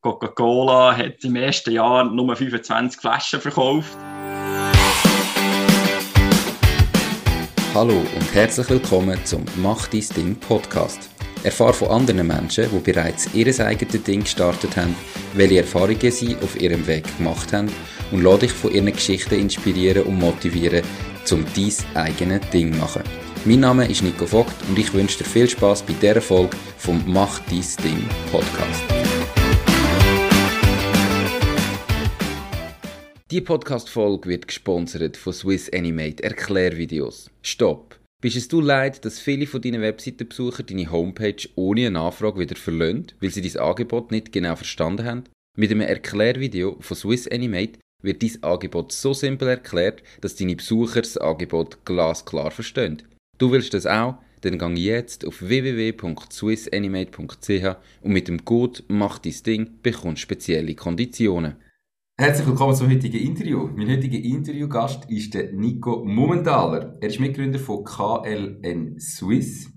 Coca-Cola hat im ersten Jahr nur 25 Flaschen verkauft. Hallo und herzlich willkommen zum Mach dein Ding Podcast. Erfahre von anderen Menschen, die bereits ihr eigenes Ding gestartet haben, welche Erfahrungen sie auf ihrem Weg gemacht haben und lade dich von ihren Geschichten inspirieren und motivieren, um dein eigenes Ding zu machen. Mein Name ist Nico Vogt und ich wünsche dir viel Spaß bei dieser Folge vom Mach dein Ding Podcast. Die Podcast-Folge wird gesponsert von Swiss Animate Erklärvideos. Stopp! Bist es du leid, dass viele von deinen Webseitenbesuchern deine Homepage ohne eine Nachfrage wieder verlassen, weil sie dein Angebot nicht genau verstanden haben? Mit einem Erklärvideo von Swiss Animate wird dein Angebot so simpel erklärt, dass deine Besucher das Angebot glasklar verstehen. Du willst das auch? Dann gang jetzt auf www.swissanimate.ch und mit dem Code Mach dein Ding bekommst spezielle Konditionen. Herzlich willkommen zum heutigen Interview. Mein heutiger Interviewgast ist der Nico Mumenthaler. Er ist Mitgründer von KLN Swiss.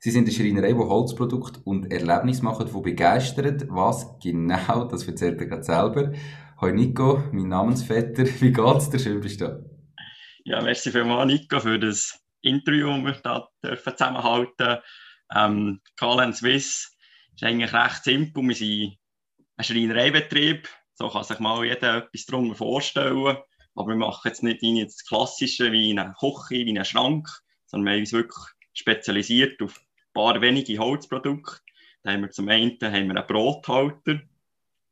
Sie sind eine Schreinerei, die Holzprodukte und Erlebnisse machen, die begeistert. Was genau, das erzählt er gerade selber. Hallo Nico, mein Namensvetter. Wie geht's dir? Schön bist du Ja, merci vielmals Nico für das Interview, das wir dürfen zusammenhalten ähm, KLN Swiss ist eigentlich recht simpel. Wir sind ein Schreinereibetrieb so kann sich mal jeder etwas darunter vorstellen. Aber wir machen jetzt nicht das Klassische wie eine Küche, wie einen Schrank, sondern wir haben uns wirklich spezialisiert auf ein paar wenige Holzprodukte. Da haben wir zum einen haben wir einen Brothalter.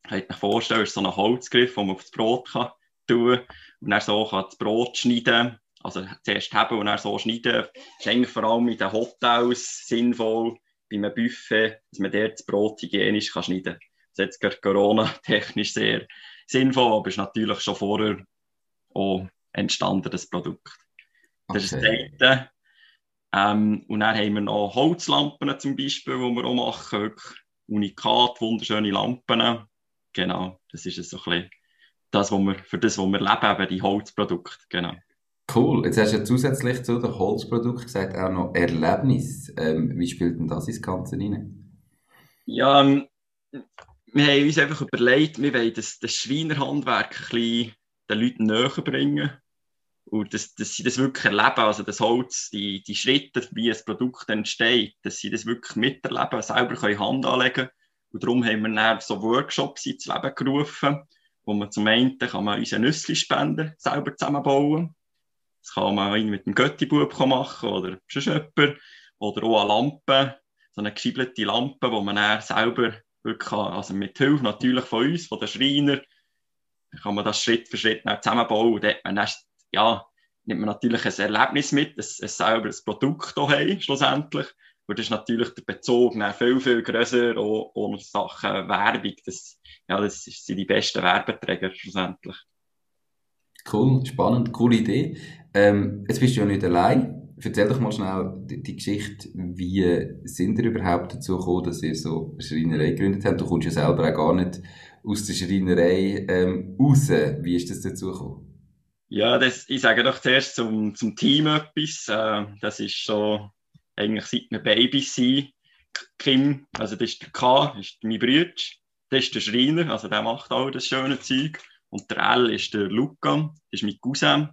Könnt euch vorstellen, ist so ein Holzgriff, den man auf das Brot kann tun kann. Und dann so kann das Brot schneiden. Also zuerst haben und dann so schneiden. Das ist eigentlich vor allem in den Hotels sinnvoll, bei einem Buffet, dass man dort das Brot hygienisch kann schneiden kann jetzt gerade Corona-technisch sehr sinnvoll, aber ist natürlich schon vorher auch entstanden, das Produkt. Das ist das eine. Ähm, und dann haben wir noch Holzlampen zum Beispiel, die wir auch machen. Wirklich unikat, wunderschöne Lampen. Genau, das ist so ein bisschen das, was wir, für das, was wir leben, eben die Holzprodukte. Genau. Cool. Jetzt hast du ja zusätzlich zu den Holzprodukten gesagt auch noch Erlebnis. Ähm, wie spielt denn das ins Ganze rein? Ja, ähm, wir haben uns einfach überlegt, wir wollen das, das Schreinerhandwerk ein bisschen den Leuten näher bringen. Und dass, dass sie das wirklich erleben, also das Holz, die, die Schritte, wie ein Produkt entsteht, dass sie das wirklich miterleben, selber können Hand anlegen Und darum haben wir dann so Workshops ins Leben gerufen, wo man zum einen kann man unseren Nüssli-Spender selber zusammenbauen. Das kann man mit dem Göttibub machen oder sonst jemand. Oder auch eine Lampe, so eine geschiebelte Lampe, wo man dann selber wirklich also mit Hilfe natürlich von uns, von den Schreiner, kann man das Schritt für Schritt zusammenbauen und dort man dann, ja, nimmt man natürlich ein Erlebnis mit, ein, ein selber ein Produkt haben, schlussendlich. Und das ist natürlich der Bezug viel, viel grösser auch, auch Sachen Werbung. Das, ja, das sind die besten Werbeträger schlussendlich. Cool, spannend, coole Idee. Ähm, jetzt bist du ja nicht allein. Erzähl doch mal schnell die, die, Geschichte, wie sind ihr überhaupt dazu gekommen, dass ihr so eine Schreinerei gegründet habt? Du kommst ja selber auch gar nicht aus der Schreinerei ähm, raus. Wie ist das dazu gekommen? Ja, das, ich sage doch zuerst zum, zum Team etwas. Äh, das ist so eigentlich seit wir Babys sind. Kim, also das ist der K, ist mein Bruder. Das ist der Schreiner, also der macht all das schöne Zeug. Und der L ist der Luca, das ist mein Cousin.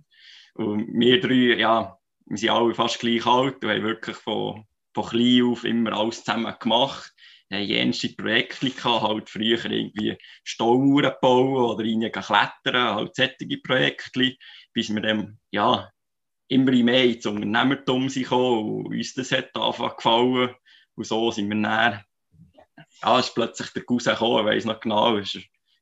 Und wir drei, ja, wir sind alle fast gleich alt und haben wirklich von, von klein auf immer alles zusammen gemacht. Wir haben jenste Projekte gehabt, halt früher irgendwie Staumauern bauen oder rein klettern, halt solche Projekte, bis wir dann, ja, immer mehr ins Unternehmertum sind und uns das hat angefangen gefallen. Und so sind wir dann, ja, ist plötzlich der Cousin gekommen, ich weiss noch genau, ist,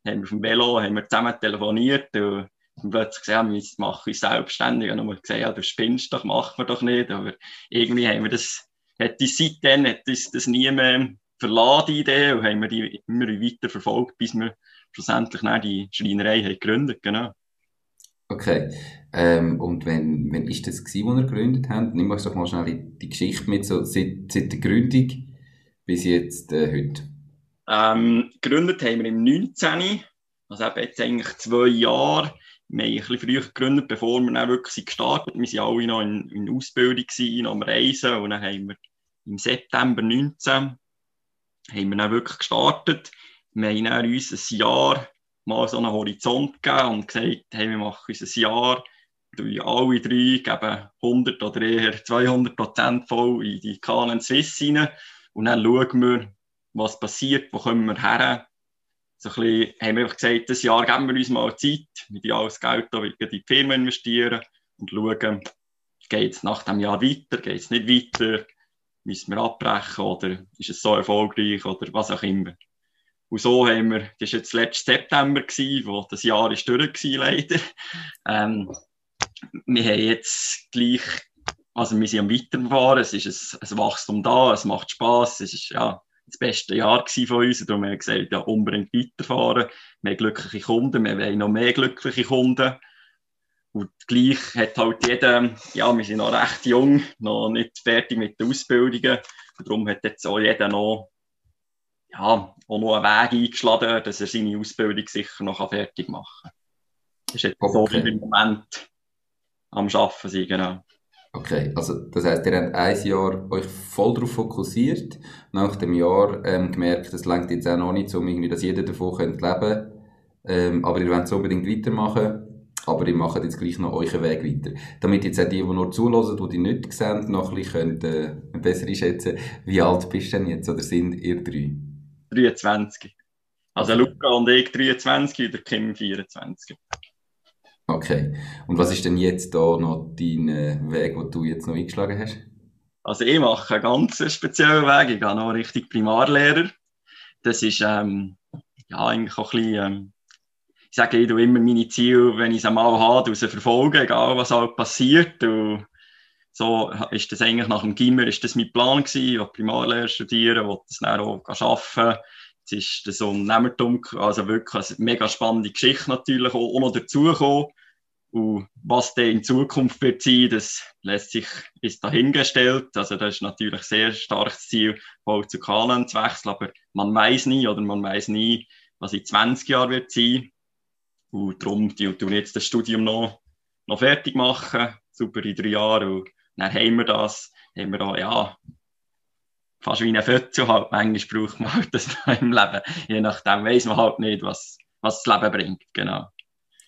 haben wir auf dem Velo, haben wir zusammen telefoniert und und plötzlich gesagt, wir machen uns selbstständig. Und dann gesagt, ja, du spinnst doch, machen wir doch nicht. Aber irgendwie haben wir das, hat die seitdem hat uns das nie mehr verlassen, die Idee, und haben wir die immer weiter verfolgt, bis wir schlussendlich dann die Schreinerei haben gegründet, genau. Okay. Ähm, und wenn, wenn ist das gewesen, wo ihr gegründet habt? Nimm uns doch mal schnell die, die Geschichte mit, so seit, seit der Gründung bis jetzt äh, heute. Ähm, gegründet haben wir im 19. Also eben jetzt eigentlich zwei Jahre wir haben ein bisschen früher gegründet, bevor wir dann wirklich gestartet sind. Wir waren alle noch in, in Ausbildung, gewesen, noch am Reisen. Und dann haben wir im September 19 haben wir dann wirklich gestartet. wir haben uns ein Jahr mal so einen Horizont gegeben und gesagt, hey, wir machen uns ein Jahr, alle drei geben 100 oder eher 200 Prozent voll in die KLN Swiss rein und dann schauen wir, was passiert, wo kommen wir her. So ein bisschen, haben wir einfach gesagt, das Jahr geben wir uns mal Zeit, mit alles Geld da in die Firma investieren und schauen, geht es nach dem Jahr weiter, geht es nicht weiter, müssen wir abbrechen oder ist es so erfolgreich oder was auch immer. Und so haben wir, das war jetzt letztes September, gewesen, wo das Jahr ist durch war, leider. Ähm, wir haben jetzt gleich, also wir sind am Weiterfahren, es ist ein, ein Wachstum da, es macht Spass, es ist ja das beste Jahr von uns darum haben wir gesagt, ja, unbedingt weiterfahren. Wir haben glückliche Kunden, wir wollen noch mehr glückliche Kunden. Und gleich hat halt jeder, ja, wir sind noch recht jung, noch nicht fertig mit den Ausbildungen. Und darum hat jetzt auch jeder noch, ja, auch noch einen Weg eingeschlagen, dass er seine Ausbildung sicher noch fertig machen kann. Das ist jetzt okay. so, wie wir im Moment am Arbeiten sind, genau. Okay, also das heißt, ihr habt ein Jahr euch voll darauf fokussiert, nach dem Jahr ähm, gemerkt, das längt jetzt auch noch nicht, um irgendwie, dass jeder davon leben könnte, ähm, aber ihr wollt es unbedingt weitermachen, aber ihr macht jetzt gleich noch euren Weg weiter. Damit jetzt auch die, die nur zulassen, die die nicht sehen, noch ein bisschen äh, besser einschätzen wie alt bist du denn jetzt, oder sind ihr drei? 23. Also Luca und ich 23 und der Kim 24. Okay. Und was ist denn jetzt da noch dein äh, Weg, den du jetzt noch eingeschlagen hast? Also ich mache einen ganz speziellen Weg. Ich gehe noch Richtung Primarlehrer. Das ist ähm, ja eigentlich auch ein bisschen, ähm, ich sage ich immer meine Ziele, wenn ich es einmal habe, sie verfolgen, egal was halt passiert. Und so ist das eigentlich nach dem Gimmer ist das mein Plan gewesen, ich Primarlehrer studieren, wollte das dann auch arbeiten. Jetzt ist das Unternehmertum, also wirklich eine mega spannende Geschichte natürlich auch noch dazugekommen. Und was der in Zukunft wird sein, das lässt sich bis dahingestellt. Also das ist natürlich sehr starkes Ziel, voll zu Kalen zu wechseln, aber man weiß nie oder man weiß nie, was in 20 Jahren wird sein. Und darum tun wir jetzt das Studium noch, noch fertig machen, super in drei Jahren. Und dann haben wir das, haben wir da, ja, fast wie ein Fötzel halt. Manchmal braucht man halt das im Leben. Je nachdem weiß man halt nicht, was, was das Leben bringt, genau.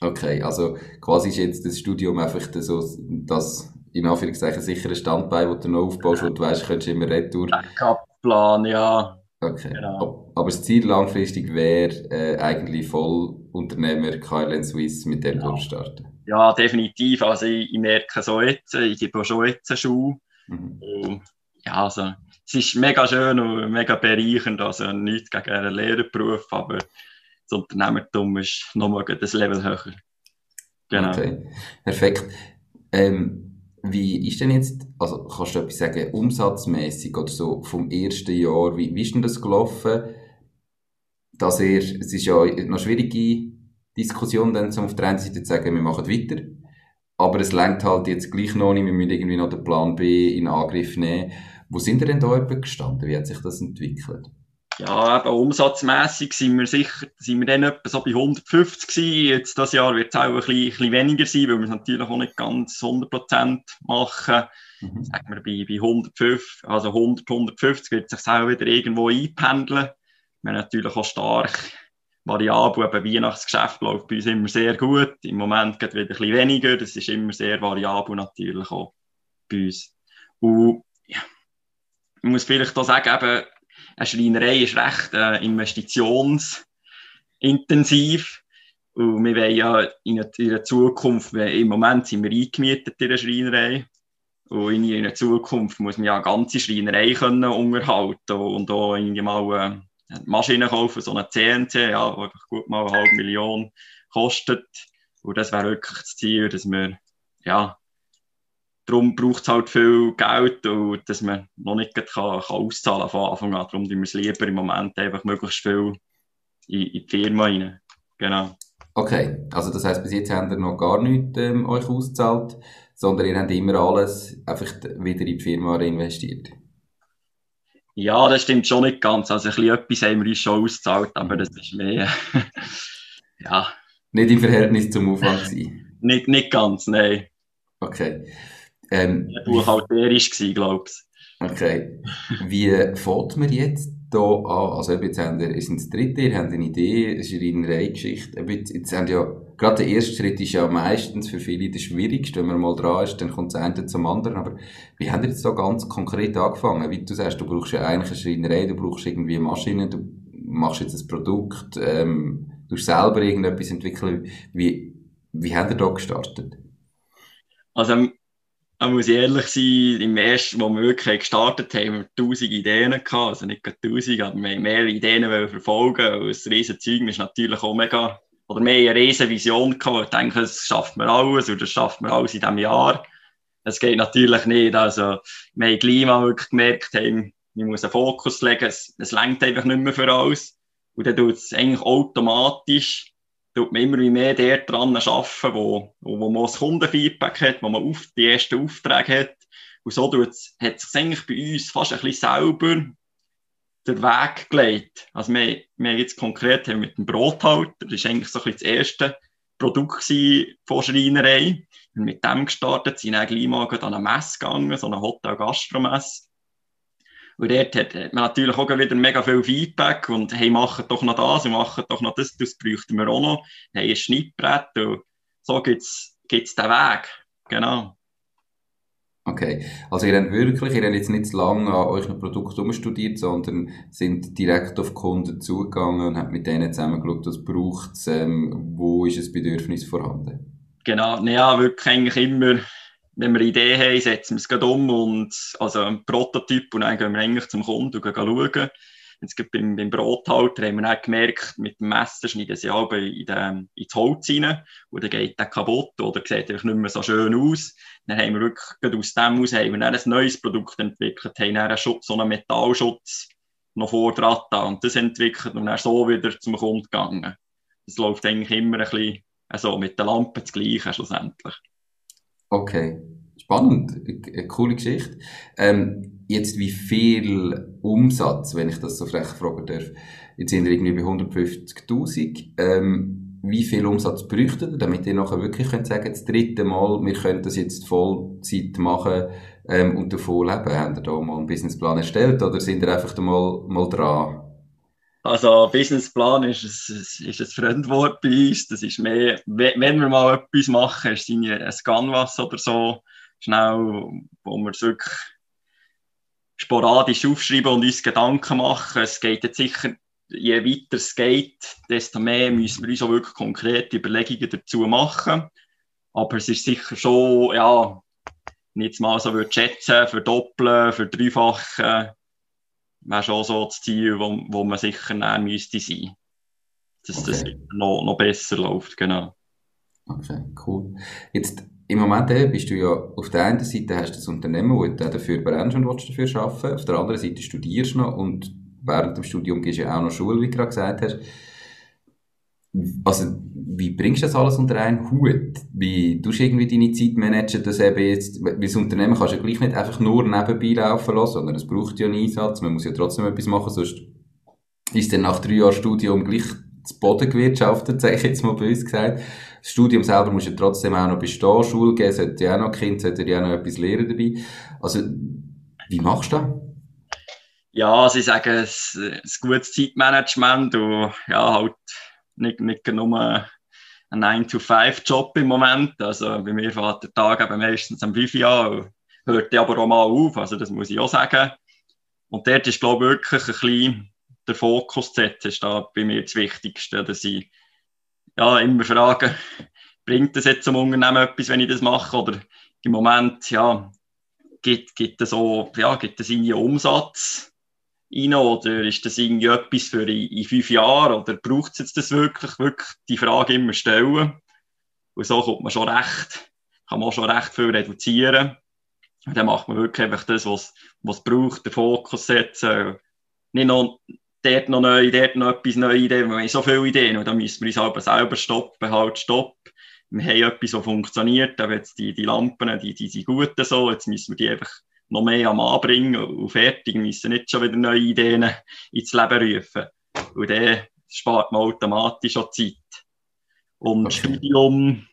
Okay, also quasi ist jetzt das Studium einfach so, das in Anführungszeichen sichere Standbein, das du noch aufbaust, wo du weißt, könntest du immer retour. Backup-Plan, ja. Okay. Genau. Aber das Ziel langfristig wäre äh, eigentlich Vollunternehmer KLN Swiss mit dem ja. durchstarten. Ja, definitiv. Also ich, ich merke so jetzt, ich gebe auch schon jetzt eine Schule. Mhm. ja, also es ist mega schön und mega bereichernd, also nichts gegen einen Lehrerberuf, aber das Unternehmertum ist nochmal das Level höher. Genau. Okay, perfekt. Ähm, wie ist denn jetzt, also kannst du etwas sagen, umsatzmäßig oder so vom ersten Jahr, wie, wie ist denn das gelaufen? Dass ihr, es ist ja eine schwierige Diskussion, dann zum auf der einen Seite zu sagen, wir machen weiter, aber es lenkt halt jetzt gleich noch nicht, wir müssen irgendwie noch den Plan B in Angriff nehmen. Wo sind ihr denn da gestanden? Wie hat sich das entwickelt? Ja, eben umsatzmässig sind wir sicher, sind wir dann etwa so bei 150 gewesen. Jetzt das Jahr wird es auch ein bisschen, ein bisschen weniger sein, weil wir es natürlich auch nicht ganz 100% machen. Mhm. Sagen wir bei, bei 105, also 100, 150 wird sich auch wieder irgendwo einpendeln. Wir haben natürlich auch stark variabel, eben Weihnachtsgeschäft läuft bei uns immer sehr gut. Im Moment geht wieder ein bisschen weniger. Das ist immer sehr variabel natürlich auch bei uns. Und ja, ich muss vielleicht auch sagen, eben, eine Schreinerei ist recht äh, investitionsintensiv. Und wir wollen ja in der Zukunft, im Moment sind wir eingemietet in der Schreinerei. Und in der Zukunft muss man ja eine ganze Schreinerei können unterhalten und auch irgendwie mal äh, Maschinen kaufen, so eine CNC, ja, die einfach gut mal eine halbe Million kostet. Und das wäre wirklich das Ziel, dass wir ja, darum braucht es halt viel Geld, und dass man noch nicht kann, kann auszahlen von Anfang an. Darum tun wir es lieber im Moment einfach möglichst viel in, in die Firma rein. Genau. Okay, also das heisst, bis jetzt habt ihr noch gar nichts ähm, euch ausgezahlt, sondern ihr habt immer alles einfach wieder in die Firma reinvestiert. Ja, das stimmt schon nicht ganz. Also ein bisschen etwas haben wir uns schon ausgezahlt, aber das ist mehr, ja. Nicht im Verhältnis zum Aufwand nicht, nicht ganz, nein. Okay. Ähm, ja, buchhalterisch gewesen, glaube ich. Okay. Wie fährt man jetzt hier an? Also eben jetzt haben wir, sind das dritte, ihr habt eine Idee, es ist eine Reihengeschichte. Jetzt, jetzt haben ja, gerade der erste Schritt ist ja meistens für viele der schwierigste. Wenn man mal dran ist, dann kommt das eine zum anderen. Aber wie habt ihr jetzt so ganz konkret angefangen? Wie du sagst, du brauchst ja eigentlich eine Schreinerei, du brauchst irgendwie Maschinen, du machst jetzt ein Produkt, ähm, du selber irgendetwas entwickeln. Wie, wie habt ihr da gestartet? Also, man muss ehrlich sein, im ersten, wo wir wirklich gestartet haben, haben wir tausend Ideen gehabt. Also nicht tausend, aber wir haben mehrere Ideen verfolgen. Und riesen Zeug ist natürlich auch mega, oder mehr eine riesen Vision gehabt. Ich denke, das schafft man alles, oder das schafft man alles in diesem Jahr. Das geht natürlich nicht. Also, wir haben mal wirklich gemerkt, haben, man muss einen Fokus legen. Es, es lenkt einfach nicht mehr für alles. Und dann tut es eigentlich automatisch tut man immer mehr der dran arbeiten, wo, wo man das Kundenfeedback hat, wo man auf die ersten Aufträge hat. Und so hat es sich eigentlich bei uns fast ein bisschen selber den Weg gelegt. Also wir, wir jetzt konkret haben mit dem Brothalter, das war eigentlich so ein bisschen das erste Produkt von Schreinerei. Und mit dem gestartet, sind dann gleich mal an eine Messe gegangen, so eine Hotel-Gastromesse. Und dort hat, man natürlich auch wieder mega viel Feedback und hey, machen doch noch das und machen doch noch das, das bräuchten wir auch noch. Hey, ein Schnittbrett und so gibt es den Weg. Genau. Okay, also ihr habt wirklich, ihr habt jetzt nicht lange an euch ein Produkt umstudiert, sondern sind direkt auf Kunden zugegangen und habt mit denen zusammen geschaut, was braucht es, ähm, wo ist das Bedürfnis vorhanden? Genau, ja, wirklich eigentlich immer wenn wir eine Idee haben, setzen wir es gerade um und, also ein Prototyp und dann gehen wir eigentlich zum Kunden und gehen schauen. Jetzt beim, beim Brothalter haben wir dann gemerkt, mit dem Messer schneiden sie halb in den, ins Holz rein und dann geht der kaputt oder sieht einfach nicht mehr so schön aus. Dann haben wir wirklich aus dem aus haben wir dann ein neues Produkt entwickelt, haben dann einen Schutz, so einen Metallschutz noch vor da und das entwickelt und dann so wieder zum Kunden gegangen. Das läuft eigentlich immer ein bisschen also mit der Lampe das Gleiche schlussendlich. Okay, spannend, eine coole Geschichte. Ähm, jetzt wie viel Umsatz, wenn ich das so frech fragen darf, jetzt sind wir irgendwie bei 150'000, ähm, wie viel Umsatz bräuchtet ihr, damit ihr nachher wirklich könnt sagen, das dritte Mal, wir können das jetzt Vollzeit machen ähm, und davon leben? Habt ihr da mal einen Businessplan erstellt oder sind ihr einfach mal, mal dran? Also Businessplan ist ein, ist ein Fremdwort bei uns. Das ist mehr, wenn wir mal etwas machen, ist es ein Canvas oder so, schnell, wo wir es wirklich sporadisch aufschreiben und uns Gedanken machen. Es geht jetzt sicher, je weiter es geht, desto mehr müssen wir uns auch wirklich konkrete Überlegungen dazu machen. Aber es ist sicher schon, ja, nicht mal so würde schätzen, verdoppeln, verdreifachen wäre schon so das Ziel, wo, wo man sicher näher müsste sein. Dass okay. das noch, noch besser läuft, genau. Okay, cool. Jetzt, im Moment eben bist du ja, auf der einen Seite hast du das Unternehmen, wo du dafür brennst und willst dafür arbeiten, auf der anderen Seite studierst du noch und während dem Studium gehst du ja auch noch Schule, wie du gerade gesagt hast. Also, wie bringst du das alles unter einen Hut? Wie tust du irgendwie deine Zeit managen, dass eben jetzt, weil das Unternehmen kannst du ja gleich nicht einfach nur nebenbei laufen lassen, sondern es braucht ja einen Einsatz, man muss ja trotzdem etwas machen, sonst ist dann nach drei Jahren Studium gleich das Boden gewirtschaftet, sage ich jetzt mal bei uns gesagt. Das Studium selber muss ja trotzdem auch noch bestehen, Schule geben, sollte ja auch noch Kind, sollte ja auch noch etwas lernen dabei. Also, wie machst du das? Ja, sie sagen, es ist gutes Zeitmanagement und ja, halt nicht, nicht nur ein 9-to-5-Job im Moment. Also bei mir fährt der Tag eben meistens um 5 Uhr hört aber auch mal auf. Also das muss ich auch sagen. Und dort ist, glaube ich, wirklich ein bisschen der Fokus zu setzen, ist da bei mir das Wichtigste, dass ich ja, immer frage, bringt das jetzt zum Unternehmen etwas, wenn ich das mache? Oder im Moment, ja, gibt, gibt es so, ja, gibt es Umsatz? Rein oder ist das irgendwie etwas für in, in fünf Jahren oder braucht es jetzt das wirklich, wirklich die Frage immer stellen. Und so kommt man schon recht, kann man schon recht viel reduzieren. Und dann macht man wirklich einfach das, was es braucht, den Fokus setzen. Nicht noch dort noch neu, dort noch etwas neue Ideen, wir haben so viele Ideen und dann müssen wir uns aber selber stoppen, halt stopp. Wir haben etwas, was funktioniert, aber jetzt die, die Lampen, die, die sind gut so, jetzt müssen wir die einfach noch mehr am Anbringen und fertig, wir müssen nicht schon wieder neue Ideen ins Leben rufen. Und dann spart man automatisch auch Zeit. Und okay. Studium,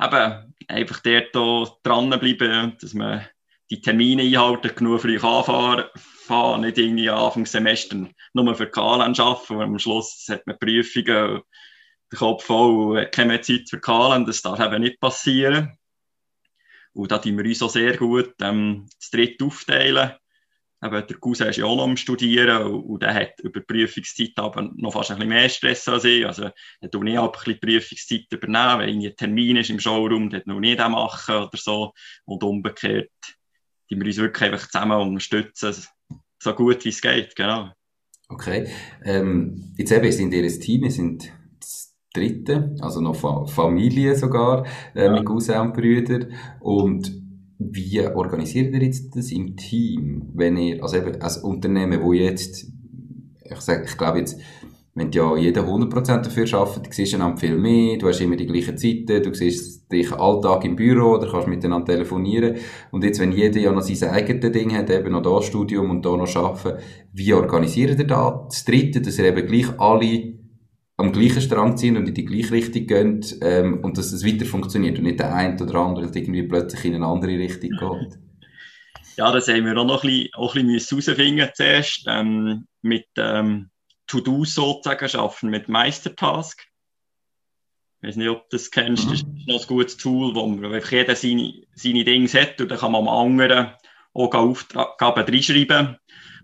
eben, einfach dort dranbleiben, dass man die Termine einhalten, genug früh anfahren, nicht irgendwie Anfangssemester nur für KLN arbeiten, und am Schluss hat man Prüfungen, den Kopf voll, keine Zeit für KLN, das darf eben nicht passieren. Und da tun wir uns auch sehr gut ähm, das dritte aufteilen. Eben, der Cousin ist ja auch noch am Studieren und, und der hat über Prüfungszeit aber noch fast ein bisschen mehr Stress als ich. Also, er tut nicht ein bisschen Prüfungszeit übernehmen, wenn ein Termin ist im Showroom, dann noch nicht machen oder so. Und umgekehrt, die wir uns wirklich einfach zusammen unterstützen, so gut wie es geht, genau. Okay. Ähm, jetzt eben, sind ihr ein Team, sind das dritte, also noch Fa Familie sogar, äh, ja. mit Cousin und Brüdern. Und wie organisiert ihr jetzt das im Team, wenn ihr, also eben als Unternehmen, wo jetzt, ich sage, ich glaube jetzt, wenn ja jeder 100% dafür arbeitet, du siehst einander viel mehr, du hast immer die gleichen Zeiten, du siehst dich Alltag im Büro oder kannst miteinander telefonieren. Und jetzt, wenn jeder ja noch sein eigenes Ding hat, eben noch da Studium und da noch arbeiten, wie organisiert ihr da das Dritte, dass ihr eben gleich alle am gleichen Strang ziehen und in die gleiche Richtung gehen ähm, und dass es weiter funktioniert und nicht der eine oder andere irgendwie plötzlich in eine andere Richtung geht. Ja, das haben wir auch noch ein bisschen, auch ein bisschen herausfinden zuerst. Ähm, mit ähm, To-Dos sozusagen schaffen, mit Meistertask. Ich weiß nicht, ob du das kennst. Mhm. Das ist noch ein gutes Tool, wo man einfach jeder seine, seine Dinge hat und dann kann man am anderen auch Aufgaben reinschreiben.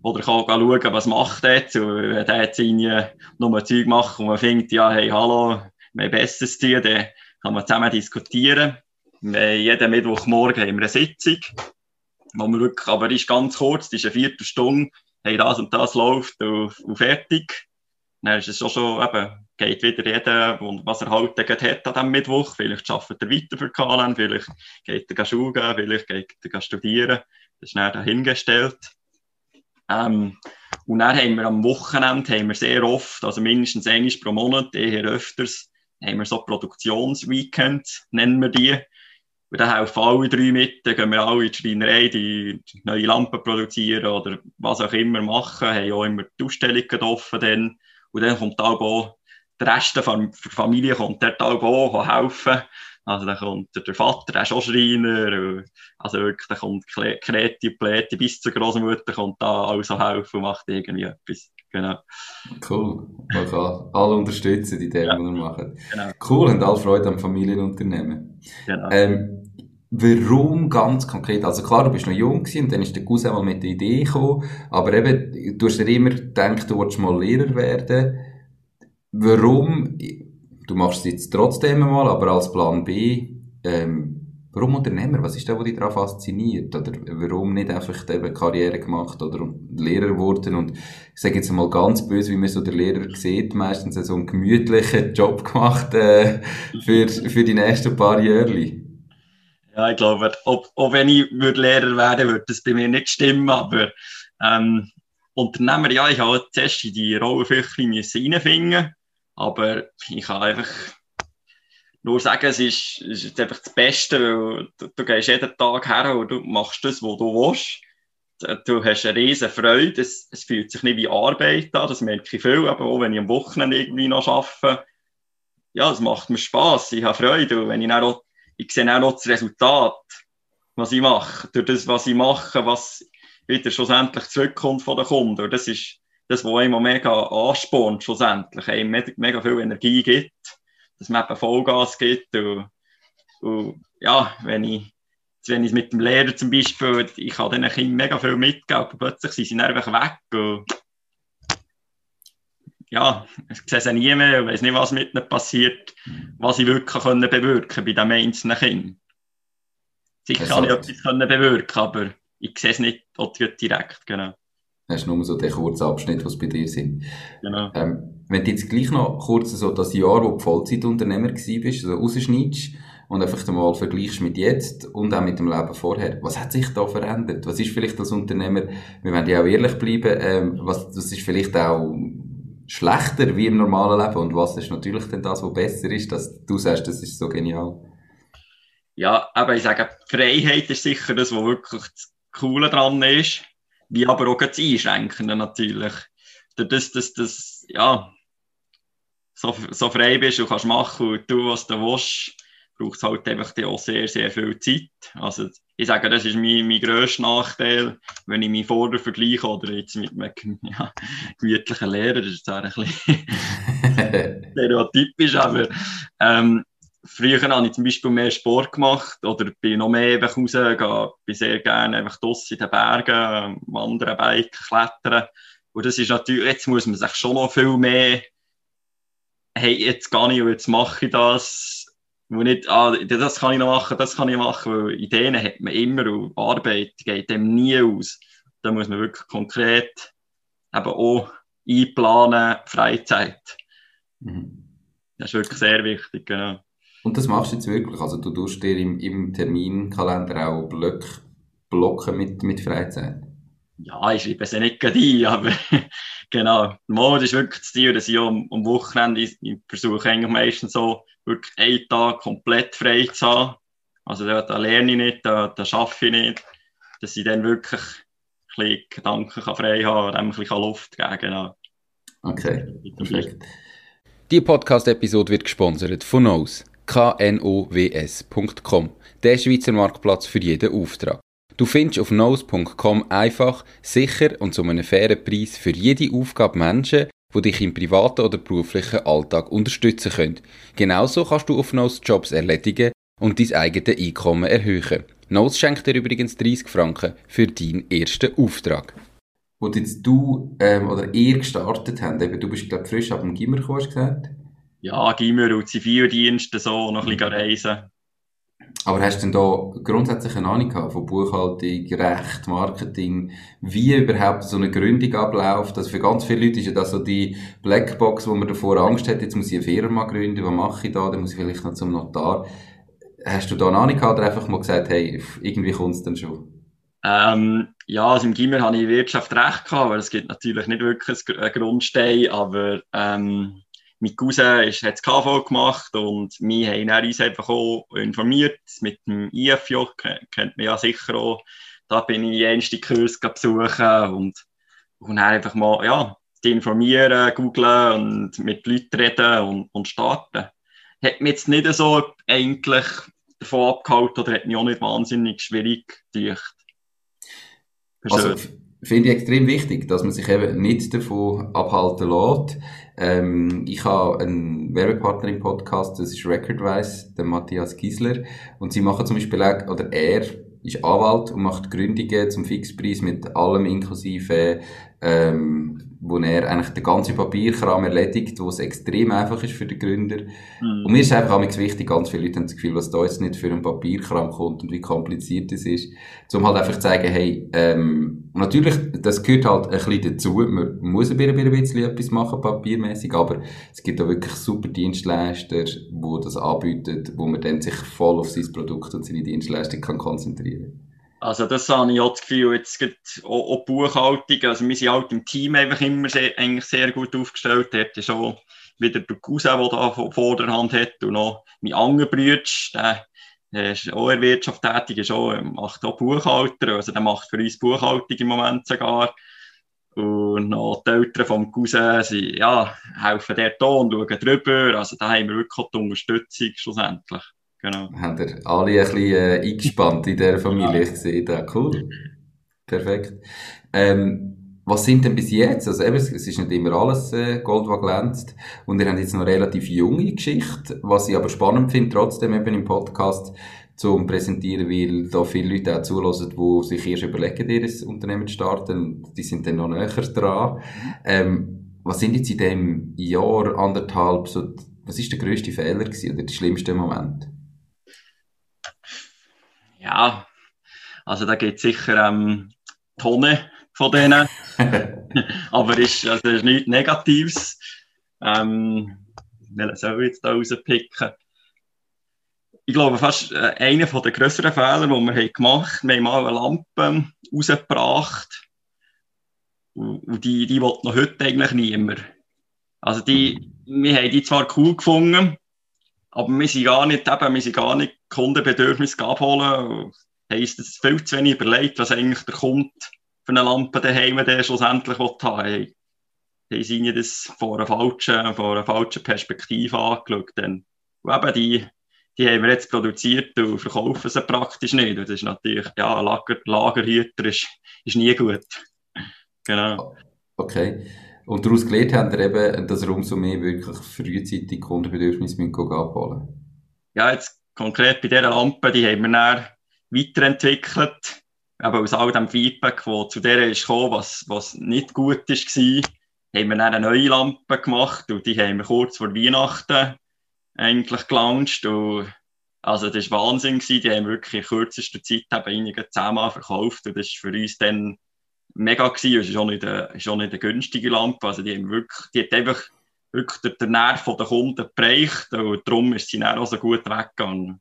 Oder kann auch schauen, was macht er jetzt. Und wenn der jetzt nur ein Zeug macht und man findet, ja, hey, hallo, wir haben Besseres zu dann kann man zusammen diskutieren. Wir jeden Mittwochmorgen haben wir eine Sitzung, wo wir wirklich, aber die ist ganz kurz, die ist eine Viertelstunde, hey, das und das läuft und, und fertig. Dann ist es schon schon, eben, geht wieder jeder, was er halt hat an diesem Mittwoch. Vielleicht arbeitet er weiter für KLN, vielleicht geht er gehen, vielleicht geht er studieren. Das ist dann dahingestellt. Ähm, und dann haben wir am Wochenende haben wir sehr oft, also mindestens einmal pro Monat, eher öfters, haben wir so Produktionsweekends, nennen wir die. Und dann helfen alle drei mit, dann gehen wir alle in die Schreinerei, die neue Lampen produzieren oder was auch immer machen, haben auch immer die Ausstellungen offen dann. Und dann kommt auch der Rest der Familie kommt dort auch helfen. Also dann kommt der Vater, der ist auch Schreiner. Also wirklich, dann kommt Kreti, Pläti bis zur Großmutter kommt da also helfen und macht irgendwie etwas. Genau. Cool. Kann alle unterstützen, die dem, ja. was machen. Genau. Cool, und alle Freude am Familienunternehmen. Genau. Ähm, Warum ganz konkret? Also klar, du bist noch jung gewesen, und dann ist der Cousin mal mit der Idee gekommen, aber eben, du hast dir immer gedacht, du wolltest mal Lehrer werden. Warum, du machst es jetzt trotzdem mal, aber als Plan B, ähm, warum Unternehmer? Was ist da, was dich daran fasziniert? Oder warum nicht einfach eben Karriere gemacht oder Lehrer geworden? Und ich sage jetzt mal ganz böse, wie man so der Lehrer sieht, meistens so einen gemütlichen Job gemacht äh, für, für die nächsten paar Jahre. Ja, ich glaube, ob, ob wenn ich würde Lehrer werden würde das bei mir nicht stimmen, aber ähm, Unternehmer, ja, ich habe zuerst in die Rolle ein bisschen aber ich kann einfach nur sagen, es ist, es ist einfach das Beste, weil du, du gehst jeden Tag her und du machst das, was du willst. Du hast eine riesen Freude, es, es fühlt sich nicht wie Arbeit an, das merke ich viel, aber auch wenn ich am Wochenende irgendwie noch arbeite, ja, es macht mir Spass, ich habe Freude. Und wenn ich dann auch, ich sehe auch noch das Resultat, was ich mache, durch das, was ich mache, was wieder schlussendlich zurückkommt von den Kunden. Und das ist das, was immer mega anspornt, schlussendlich, einem mega viel Energie gibt, dass man eben Vollgas gibt. Und, und ja, wenn ich, wenn ich mit dem Lehrer zum Beispiel, ich kann diesen Kindern mega viel mitgeben, aber plötzlich sind sie einfach weg. Und, ja, ich sehe sie nie mehr, ich weiß nicht, was mit ihnen passiert, was ich wirklich können bewirken bei diesem einzelnen Kind. Sicher kann ich etwas können bewirken, aber ich sehe es nicht direkt, genau. Hast nur so den kurzen Abschnitt, was bei dir sind. Genau. Ähm, wenn du jetzt gleich noch kurz so das Jahr, wo du Vollzeitunternehmer warst, also rausschneidest und einfach mal vergleichst mit jetzt und auch mit dem Leben vorher, was hat sich da verändert? Was ist vielleicht als Unternehmer, wir werden ja auch ehrlich bleiben, ähm, was, was ist vielleicht auch schlechter wie im normalen Leben und was ist natürlich denn das, was besser ist, dass du sagst, das ist so genial? Ja, aber ich sage, Freiheit ist sicher das, was wirklich das Coole dran ist wie aber auch das Einschränken natürlich. Dass das, ja, so, so frei bist und kannst machen und du, was du willst, braucht es halt einfach auch sehr, sehr viel Zeit. Also ich sage, das ist mein, mein grösster Nachteil, wenn ich mich vorher vergleiche oder jetzt mit einem ja, gemütlichen Lehrer, das ist zwar ein bisschen stereotypisch, aber ähm, früher habe ich zum Beispiel mehr Sport gemacht oder bin noch mehr einfach rausgegangen, bin sehr gerne einfach draussen in den Bergen, wandern, Bike, klettern. Und das ist natürlich, jetzt muss man sich schon noch viel mehr, hey, jetzt gar nicht, jetzt mache ich das, wo nicht, ah, das kann ich noch machen, das kann ich machen, weil Ideen hat man immer und Arbeit geht dem nie aus. Da muss man wirklich konkret eben auch einplanen, Freizeit. Mhm. Das ist wirklich sehr wichtig, genau. Und das machst du jetzt wirklich? Also du tust dir im, im Terminkalender auch Blöcke blocken mit, mit Freizeit? Ja, ich schreibe es ja nicht gerade ein, aber genau. Mal ist wirklich das Ziel, dass ich am, am Wochenende, ich, ich versuche eigentlich meistens so, wirklich einen Tag komplett frei zu haben. Also da, da lerne ich nicht, da, da arbeite ich nicht, dass ich dann wirklich ein bisschen Gedanken kann frei haben und ein bisschen Luft geben kann. Genau. Okay, perfekt. Die Podcast-Episode wird gesponsert von Nose knows.com, der Schweizer Marktplatz für jeden Auftrag. Du findest auf knows.com einfach, sicher und zu einem fairen Preis für jede Aufgabe Menschen, die dich im privaten oder beruflichen Alltag unterstützen können. Genauso kannst du auf Knows Jobs erledigen und dein eigenes Einkommen erhöhen. Knows schenkt dir übrigens 30 Franken für deinen ersten Auftrag. Wo jetzt du ähm, oder ihr gestartet habt, du bist glaube frisch ab dem Gimmer gekommen, hast gesagt? Ja, Gimmer und Zivildienste so noch ein bisschen reisen. Aber hast du denn da grundsätzlich eine Ahnung gehabt von Buchhaltung, Recht, Marketing, wie überhaupt so eine Gründung abläuft? Also für ganz viele Leute ist ja das so die Blackbox, wo man davor Angst hat, jetzt muss ich eine Firma gründen, was mache ich da, dann muss ich vielleicht noch zum Notar. Hast du da eine Ahnung gehabt oder einfach mal gesagt, hey, irgendwie kommt es dann schon? Ähm, ja, also im Gimmer habe ich Wirtschaft recht gehabt, weil es gibt natürlich nicht wirklich einen Grundstein, aber ähm, mein Cousin hat das KV gemacht und wir haben uns einfach auch informiert mit dem IFJ, kennt man ja sicher auch. Da bin ich die ersten Kurs besuchen und, und dann einfach mal, ja, informieren, googlen und mit Leuten reden und, und starten. Hat mich jetzt nicht so eigentlich davon abgehalten oder hat mich auch nicht wahnsinnig schwierig gedacht. Also, finde ich extrem wichtig, dass man sich eben nicht davon abhalten lässt. Ähm, ich habe einen Werbepartner im Podcast, das ist Recordwise, der Matthias Giesler. Und sie machen zum Beispiel auch, oder er ist Anwalt und macht Gründungen zum Fixpreis mit allem inklusive ähm, wo er eigentlich den ganzen Papierkram erledigt, wo es extrem einfach ist für den Gründer. Mhm. Und mir ist einfach auch wichtig, ganz viele Leute haben das Gefühl, was da jetzt nicht für einen Papierkram kommt und wie kompliziert es ist, um halt einfach zu sagen, hey, ähm, natürlich, das gehört halt ein bisschen dazu, man muss ein bisschen etwas machen, papiermäßig, aber es gibt auch wirklich super Dienstleister, die das anbieten, wo man dann sich voll auf sein Produkt und seine Dienstleistung kann konzentrieren kann. Also das habe ich auch das Gefühl, jetzt gibt auch, auch Buchhaltung, also wir sind halt im Team einfach immer sehr, eigentlich sehr gut aufgestellt, dort ist auch wieder der Cousin, der da Vorderhand hat und noch mein anderer der, der ist auch in der Wirtschaft tätig, ist auch, macht auch Buchhalter, also der macht für uns Buchhaltung im Moment sogar. Und noch die Eltern vom Cousin sie, ja, helfen dort und schauen drüber, also da haben wir wirklich die Unterstützung schlussendlich. Genau. Haben ihr alle ein bisschen äh, eingespannt in dieser Familie? Ich sehe da, cool. Perfekt. Ähm, was sind denn bis jetzt? Also eben, es ist nicht immer alles äh, Gold, was glänzt. Und ihr habt jetzt noch relativ junge Geschichte, was ich aber spannend finde, trotzdem eben im Podcast zum präsentieren, weil da viele Leute auch zulassen, die sich erst überlegen, ihr Unternehmen zu starten. Die sind dann noch näher dran. Ähm, was sind jetzt in dem Jahr, anderthalb, so, was ist der grösste Fehler gewesen oder der schlimmste Moment? Ja, also da gibt es sicher ähm, Tonnen von denen. Aber ist, also ist nichts Negatives. Ähm, welchen soll ich jetzt da rauspicken? Ich glaube, fast äh, einer der grösseren Fehler, die wir haben gemacht haben, wir haben mal eine Lampe rausgebracht. Und die, die will noch heute eigentlich niemand. Also die, wir haben die zwar cool gefunden, aber wir sind gar nicht, eben, wir sind gar nicht Kundenbedürfnisse abholen. Heisst, es viel zu wenig überlegt, was eigentlich der Kunde für eine Lampe daheim der schlussendlich haben will. Die sind das von einer falschen, von einer falschen Perspektive angeschaut. Dann. Und eben die, die haben wir jetzt produziert und verkaufen sie praktisch nicht. das ist natürlich, ja, Lager, Lagerhüter ist, ist nie gut. Genau. Okay. Und daraus gelernt haben wir eben, dass ihr umso mehr wirklich frühzeitig Kundenbedürfnisse abholen Ja, jetzt konkret bei dieser Lampe, die haben wir dann weiterentwickelt. Aber aus all dem Feedback, das zu der ist gekommen, was, was nicht gut war, haben wir dann eine neue Lampe gemacht und die haben wir kurz vor Weihnachten eigentlich gelauncht. Also das war Wahnsinn. Die haben wirklich in kürzester Zeit eben einige zehnmal verkauft und das ist für uns dann mega gewesen. Es ist auch nicht auch nicht eine günstige Lampe. Also die haben wirklich, die hat einfach wirklich den Nerv der Kunden geprägt und darum ist sie dann auch so gut weggegangen.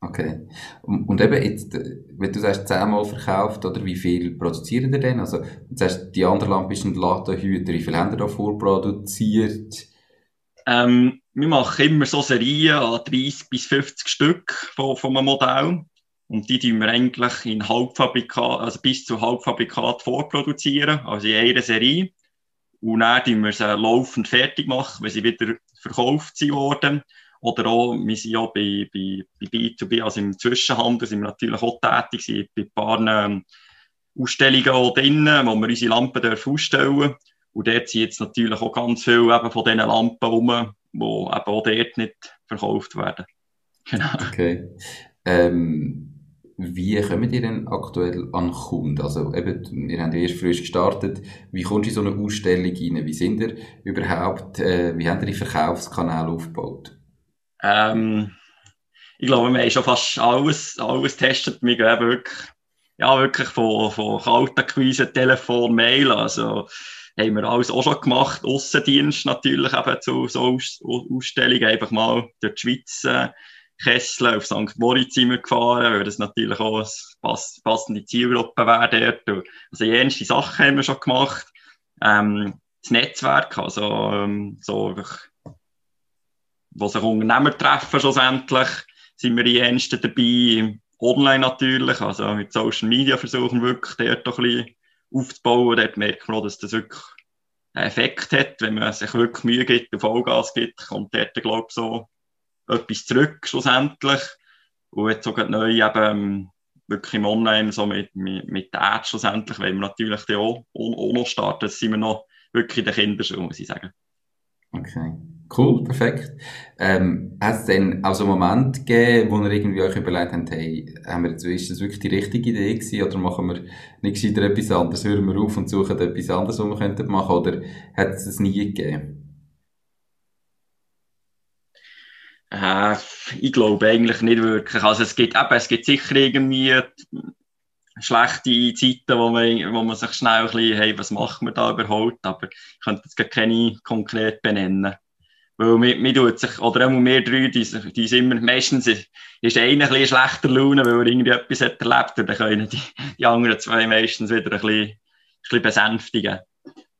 Okay. Und, und eben jetzt, wenn du sagst, zehnmal verkauft, oder wie viel produzieren ihr denn? Also, du sagst, die andere Lampe ist ein Ladenhüter, wie viel haben ihr da vorproduziert? Ähm, wir machen immer so Serien an 30 bis 50 Stück von, von einem Modell. Und die tun wir eigentlich in Halbfabrikat, also bis zu Halbfabrikat vorproduzieren, also in einer Serie. Und dann tun wir sie laufend fertig machen, wenn sie wieder verkauft sind worden. Oder auch, wir sind ja bei, bei, bei B2B, also im Zwischenhandel, sind wir natürlich auch tätig, sind bei ein paar ähm, Ausstellungen auch drin, wo wir unsere Lampen ausstellen dürfen. Und dort sind jetzt natürlich auch ganz viele eben von diesen Lampen rum, die eben auch dort nicht verkauft werden. Genau. Okay. Ähm, wie kommt ihr denn aktuell an Kunden? Also eben, ihr habt ja erst frisch gestartet. Wie kommst du in so eine Ausstellung rein? Wie sind ihr überhaupt, äh, wie habt ihr die Verkaufskanäle aufgebaut? Ähm, ich glaube, wir haben schon fast alles, alles getestet. Wir gehen wirklich, ja, wirklich von, von Kaltakquise, Telefon, Mail. Also haben wir alles auch schon gemacht. Aussendienst natürlich eben zu so Aus Ausstellungen. Einfach mal durch die Schweiz äh, Kessel auf St. Moritz gefahren, weil das natürlich auch eine pass passende Zielgruppe wäre dort. Also jenste Sachen haben wir schon gemacht. Ähm, das Netzwerk, also ähm, so wo sich Unternehmer treffen schlussendlich, sind wir die Ersten dabei, online natürlich, also mit Social Media versuchen wir wirklich dort ein bisschen aufzubauen. Dort merkt man auch, dass das wirklich einen Effekt hat, wenn man sich wirklich Mühe gibt und Vollgas gibt, kommt dort, glaube ich, so etwas zurück schlussendlich. Und jetzt sogar neu eben wirklich im Online, so mit, mit, mit Ads schlussendlich, weil wir natürlich auch, auch noch starten, sind wir noch wirklich in den Kinderschuhen, muss ich sagen. Okay. Cool, perfekt. Ähm, hat es denn auch so einen Moment gegeben, wo ihr irgendwie euch überlegt habt, hey, haben wir jetzt, ist das wirklich die richtige Idee gewesen, oder machen wir nicht gescheiter etwas anderes, hören wir auf und suchen etwas anderes, was wir könnten machen, oder hat es das nie gegeben? Äh, ich glaube eigentlich nicht wirklich. Also es gibt eben, es gibt sicher irgendwie schlechte Zeiten, wo man, wo man sich schnell ein bisschen, hey, was machen wir da überhaupt? Aber ich könnte jetzt keine konkret benennen. Weil mir, tut sich, oder auch mehr drei, die, die sind immer, meistens ist, einer ein schlechter Laune, weil er irgendwie etwas hat erlebt und dann können die, die anderen zwei meistens wieder ein bisschen, ein bisschen besänftigen.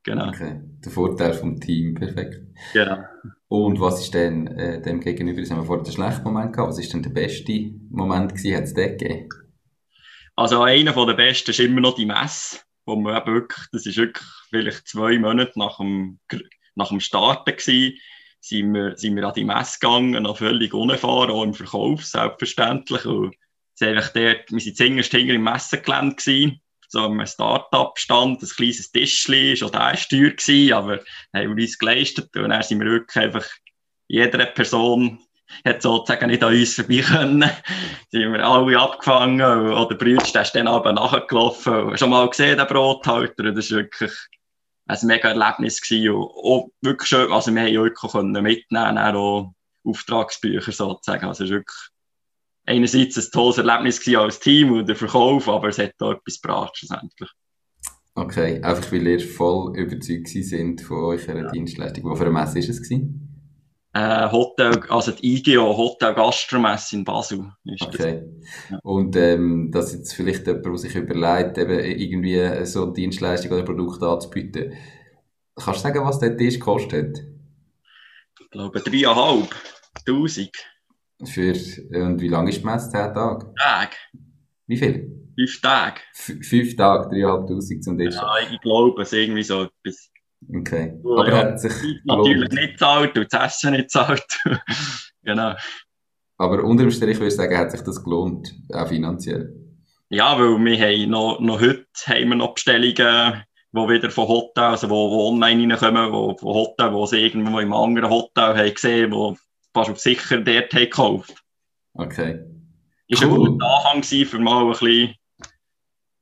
Genau. Okay, der Vorteil vom Team, perfekt. Genau. Und was ist denn äh, dem gegenüber, das haben wir vorher einen schlechten Moment gehabt, was ist denn der beste Moment gewesen, hat es den gegeben? Also einer der besten ist immer noch die Messe, wo man eben wirklich, das ist wirklich vielleicht zwei Monate nach dem, nach dem Starten gewesen, sind wir, sind wir an die Messe gegangen, noch völlig unerfahren, auch im Verkauf, selbstverständlich. Und dort, wir sind zuerst im Messegelände gewesen, so einem Start-up-Stand, ein kleines Tischchen, schon der war teuer gewesen, aber haben wir uns geleistet und dann sind wir wirklich einfach, jede Person hat sozusagen nicht an uns vorbei können. sind wir alle abgefangen oder Brütsch, der ist dann aber nachgelaufen. Schon mal gesehen, der Brothalter, das ist wirklich ein mega Erlebnis gewesen. Und auch wirklich schön, also wir haben können mitnehmen, auch Auftragsbücher sozusagen. Also es ist wirklich einerseits ein tolles Erlebnis als Team und der Verkauf, aber es hat auch etwas gebracht schlussendlich. Okay, einfach weil ihr voll überzeugt sind von eurer ja. Dienstleistung. Wo für eine Messe war es? Gewesen? Äh, Hotel, also die IGO, Hotel Gastromesse in Basel. okay. Ja. Und ähm, dass jetzt vielleicht jemand, der sich überlegt, eben irgendwie so eine Dienstleistung oder Produkt anzubieten. Kannst du sagen, was der Tisch kostet? Ich glaube, dreieinhalb Tausend. Für, und wie lange ist die Messe? Zehn Tage? Tage. Wie viel? Fünf Tage. F fünf Tage, dreieinhalbtausend zum Tisch. Ja, ich glaube, es ist irgendwie so etwas. Okay. Aber ja, hat sich natürlich gelohnt. nicht zahlt und das Essen nicht zahlt. genau. Aber unterm Strich würde ich sagen, hat sich das gelohnt, auch finanziell. Ja, weil wir haben noch, noch heute haben wir noch Bestellungen, die wieder von Hotel, also wo, wo online reinkommen, wo, von Hotel, wo sie irgendwo im anderen Hotel haben gesehen, wo fast auf sicher dort gekauft. Okay. Ist cool. ein guter Anfang für mal ein bisschen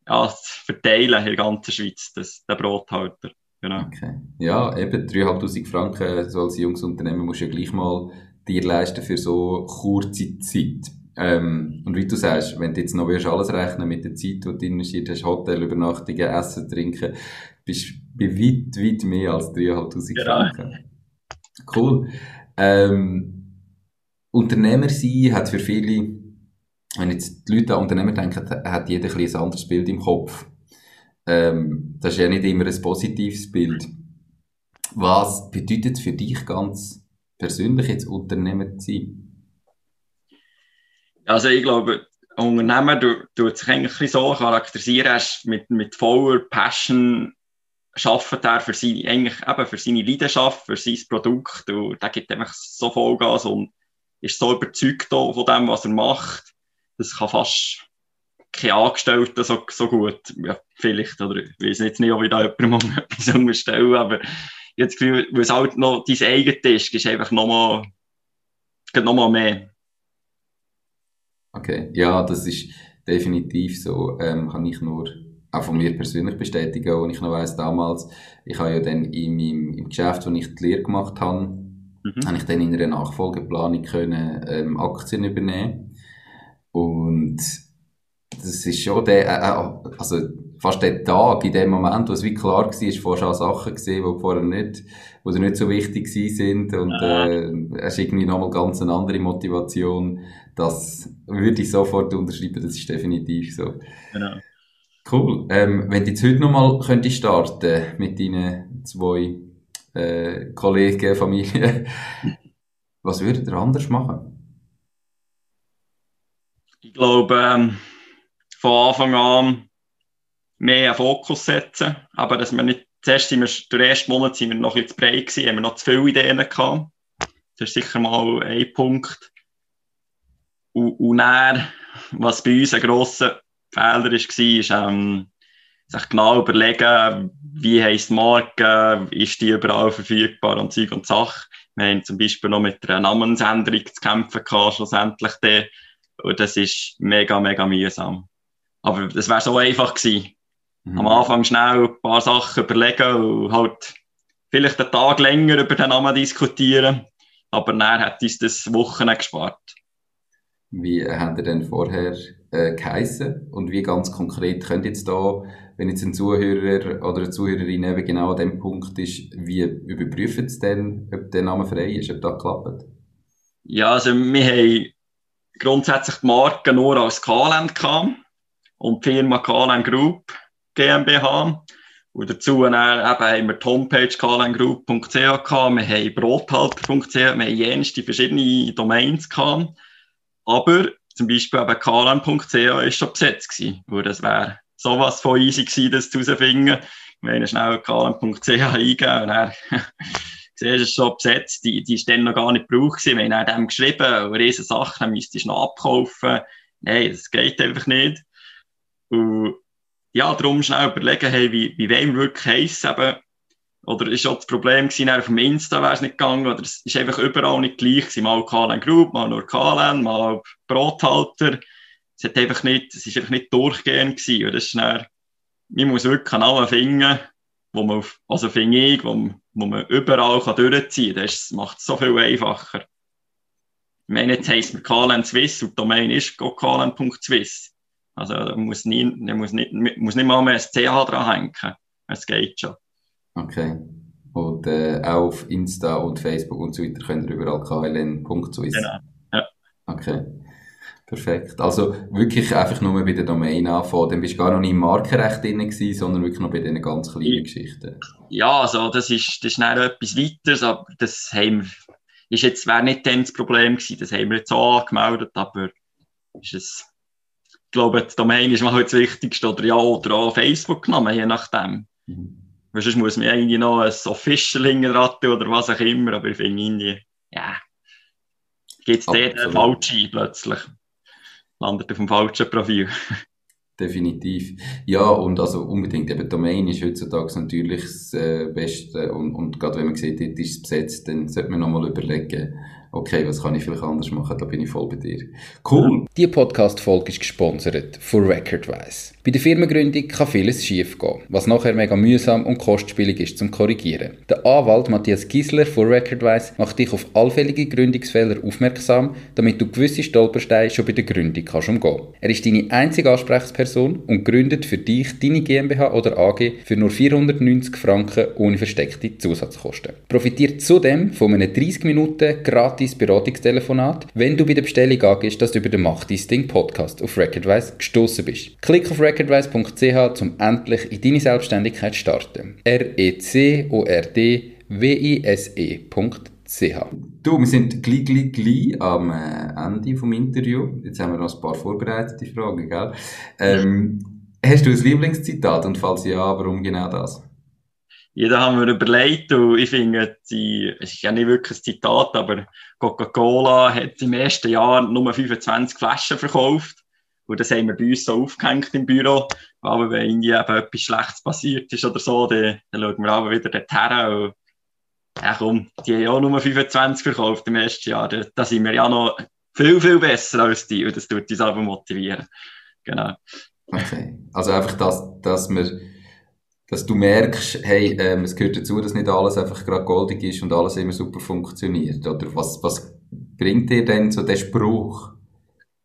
ja, zu verteilen in der ganzen Schweiz, das, der Brothalter. Genau. Okay. Ja, eben 3'500 Franken so als junges Unternehmen musst du ja gleich mal dir leisten für so kurze Zeit. Ähm, und wie du sagst, wenn du jetzt noch willst, alles rechnen mit der Zeit, die du investiert hast, Hotel, Übernachtungen, Essen, Trinken, bist du bei weit, weit mehr als 3'500 genau. Franken. Cool. Ähm, Unternehmer sein hat für viele, wenn jetzt die Leute an Unternehmer denken, hat jeder ein, ein anderes Bild im Kopf. Ähm, das ist ja nicht immer ein positives Bild. Was bedeutet für dich ganz persönlich jetzt Unternehmer zu sein? Also ich glaube, ein Unternehmer tut sich eigentlich so charakterisieren, mit, mit voller Passion arbeitet er für seine, eigentlich eben für seine Leidenschaft, für sein Produkt und der gibt einfach so Vollgas und ist so überzeugt von dem, was er macht, das kann fast kein Angestellter so, so gut, ja, vielleicht, oder? Ich weiß jetzt nicht, ob ich da jemandem etwas unterstelle, aber ich habe das Gefühl, weil es halt noch dein eigenes ist, ist einfach nochmal, noch mal mehr. Okay, ja, das ist definitiv so, ähm, kann ich nur auch von mir persönlich bestätigen, und ich noch weiss, damals, ich habe ja dann in meinem, im Geschäft, wo ich die Lehre gemacht habe, mhm. habe ich dann in einer Nachfolgeplanung können, ähm, Aktien übernehmen. Und das ist schon der, äh, äh, also fast der Tag, in dem Moment, wo es wie klar war, ist vorher schon Sachen gesehen, die vorher nicht, die nicht so wichtig sind und äh, es ist irgendwie nochmal ganz eine andere Motivation. Das würde ich sofort unterschreiben, das ist definitiv so. Genau. Cool. Ähm, wenn du jetzt heute nochmal könntest starten mit deinen zwei äh, Kollegen, Familie, was würdet ihr anders machen? Ich glaube, ähm von Anfang an mehr Fokus setzen. Aber dass wir nicht, zuerst sind wir, den ersten Monat sind wir noch bisschen zu breit gewesen, haben wir noch zu viele Ideen gehabt. Das ist sicher mal ein Punkt. Und, und dann, was bei uns ein grosser Fehler war, ist, ähm, sich genau überlegen, wie heisst die Marke, ist die überall verfügbar und Zeug und Sache. Wir haben zum Beispiel noch mit einer Namensänderung zu kämpfen gehabt, schlussendlich. Dann. Und das ist mega, mega mühsam. Aber das wäre so einfach gewesen. Mhm. Am Anfang schnell ein paar Sachen überlegen und halt vielleicht einen Tag länger über den Namen diskutieren. Aber dann hat uns das Wochen gespart. Wie haben ihr denn vorher äh, geheissen? Und wie ganz konkret könnt ihr jetzt da, wenn jetzt ein Zuhörer oder eine Zuhörerin eben genau an dem Punkt ist, wie überprüfen sie denn, ob der Name frei ist, ob das klappt? Ja, also wir haben grundsätzlich die Marke nur als KLM gehabt und die Firma KLM Group GmbH. Und dazu eben, haben wir die Homepage klngroup.ch wir haben brothalter.ch, wir haben jenste verschiedene Domains gehabt. Aber zum Beispiel eben klm.ch ist schon besetzt gewesen, weil das wäre sowas von easy gewesen, das herauszufinden. Wir haben schnell klm.ch eingegeben und dann siehst du, es schon besetzt, die, die ist dann noch gar nicht gebraucht gewesen. Wir haben dann geschrieben, riesen Sachen, dann müsstest du noch abkaufen. Nein, das geht einfach nicht. Und ja, darum schnell überlegen, hey, wie, wie wollen wir wirklich heissen eben, oder ist auch das Problem gewesen, auf dem Insta wäre es nicht gegangen, oder es ist einfach überall nicht gleich gewesen. Mal KLN Group, mal nur KLN, mal Brothalter. Es hat einfach nicht, es ist einfach nicht durchgehend gewesen. Und das ist dann, man muss wirklich Kanäle finden, wo man, auf, also finde ich, wo, wo man überall kann durchziehen kann. Das macht es so viel einfacher. Ich meine, jetzt heisst mir KLN Swiss und die Domain ist kln.swiss. Also da muss, nie, da muss, nicht, muss nicht mal mehr ein CH dranhängen. Es geht schon. Okay. Und äh, auch auf Insta und Facebook und so weiter könnt ihr überall kln.swiss. Genau. Ja. Okay. Perfekt. Also wirklich einfach nur bei der Domain anfangen. Dann bist du gar noch nicht im Markenrecht drin gewesen, sondern wirklich noch bei diesen ganz kleinen ja. Geschichten. Ja, also das ist, das ist dann etwas weiteres, aber das haben wir, ist jetzt, wäre nicht dann das Problem gewesen. Das haben wir jetzt auch angemeldet, aber ist es ich glaube, die Domain ist mal halt das Wichtigste oder ja, oder auch Facebook genommen, je nachdem. Mhm. Weil sonst muss man irgendwie noch ein Official hinterraten oder was auch immer, aber ich finde irgendwie, ja. gibt es den falschen plötzlich. Landet auf dem falschen Profil. Definitiv. Ja, und also unbedingt, eben Domain ist heutzutage natürlich das äh, Beste und, und gerade wenn man sieht, dort ist es besetzt, dann sollte man nochmal überlegen, okay, was kann ich vielleicht anders machen, da bin ich voll bei dir. Cool. Die Podcast-Folge ist gesponsert von Recordwise. Bei der Firmengründung kann vieles schiefgehen, was nachher mega mühsam und kostspielig ist zum Korrigieren. Der Anwalt Matthias Gisler von Recordwise macht dich auf allfällige Gründungsfehler aufmerksam, damit du gewisse Stolpersteine schon bei der Gründung kannst umgehen. Er ist deine einzige Ansprechperson und gründet für dich deine GmbH oder AG für nur 490 Franken ohne versteckte Zusatzkosten. Profitiert zudem von einem 30 Minuten gratis Beratungstelefonat, wenn du bei der Bestellung angehst, dass du über den Mach dein Ding Podcast auf Recordwise gestoßen bist. Klick auf recordwise.ch, um endlich in deine Selbstständigkeit zu starten. R-E-C-O-R-D-W-I-S-E.ch Du, wir sind gleich, gleich, gleich am äh, Ende vom Interview. Jetzt haben wir noch ein paar vorbereitete Fragen, gell? Ähm, hast du ein Lieblingszitat und falls ja, warum genau das? Ja, da haben wir überlegt und ich finde, die, es ist ja nicht wirklich ein Zitat, aber Coca-Cola hat im ersten Jahr nur 25 Flaschen verkauft und das haben wir bei uns so aufgehängt im Büro. Aber wenn irgendwie eben etwas Schlechtes passiert ist oder so, dann, dann schauen wir aber wieder dorthin. Und, ja, komm, die haben auch nur 25 verkauft im ersten Jahr. Da, da sind wir ja noch viel, viel besser als die. Und das tut uns aber motivieren. Genau. Okay. Also einfach, dass, dass wir, dass du merkst, hey, ähm, es gehört dazu, dass nicht alles einfach gerade goldig ist und alles immer super funktioniert. Oder was, was bringt dir denn so der Spruch?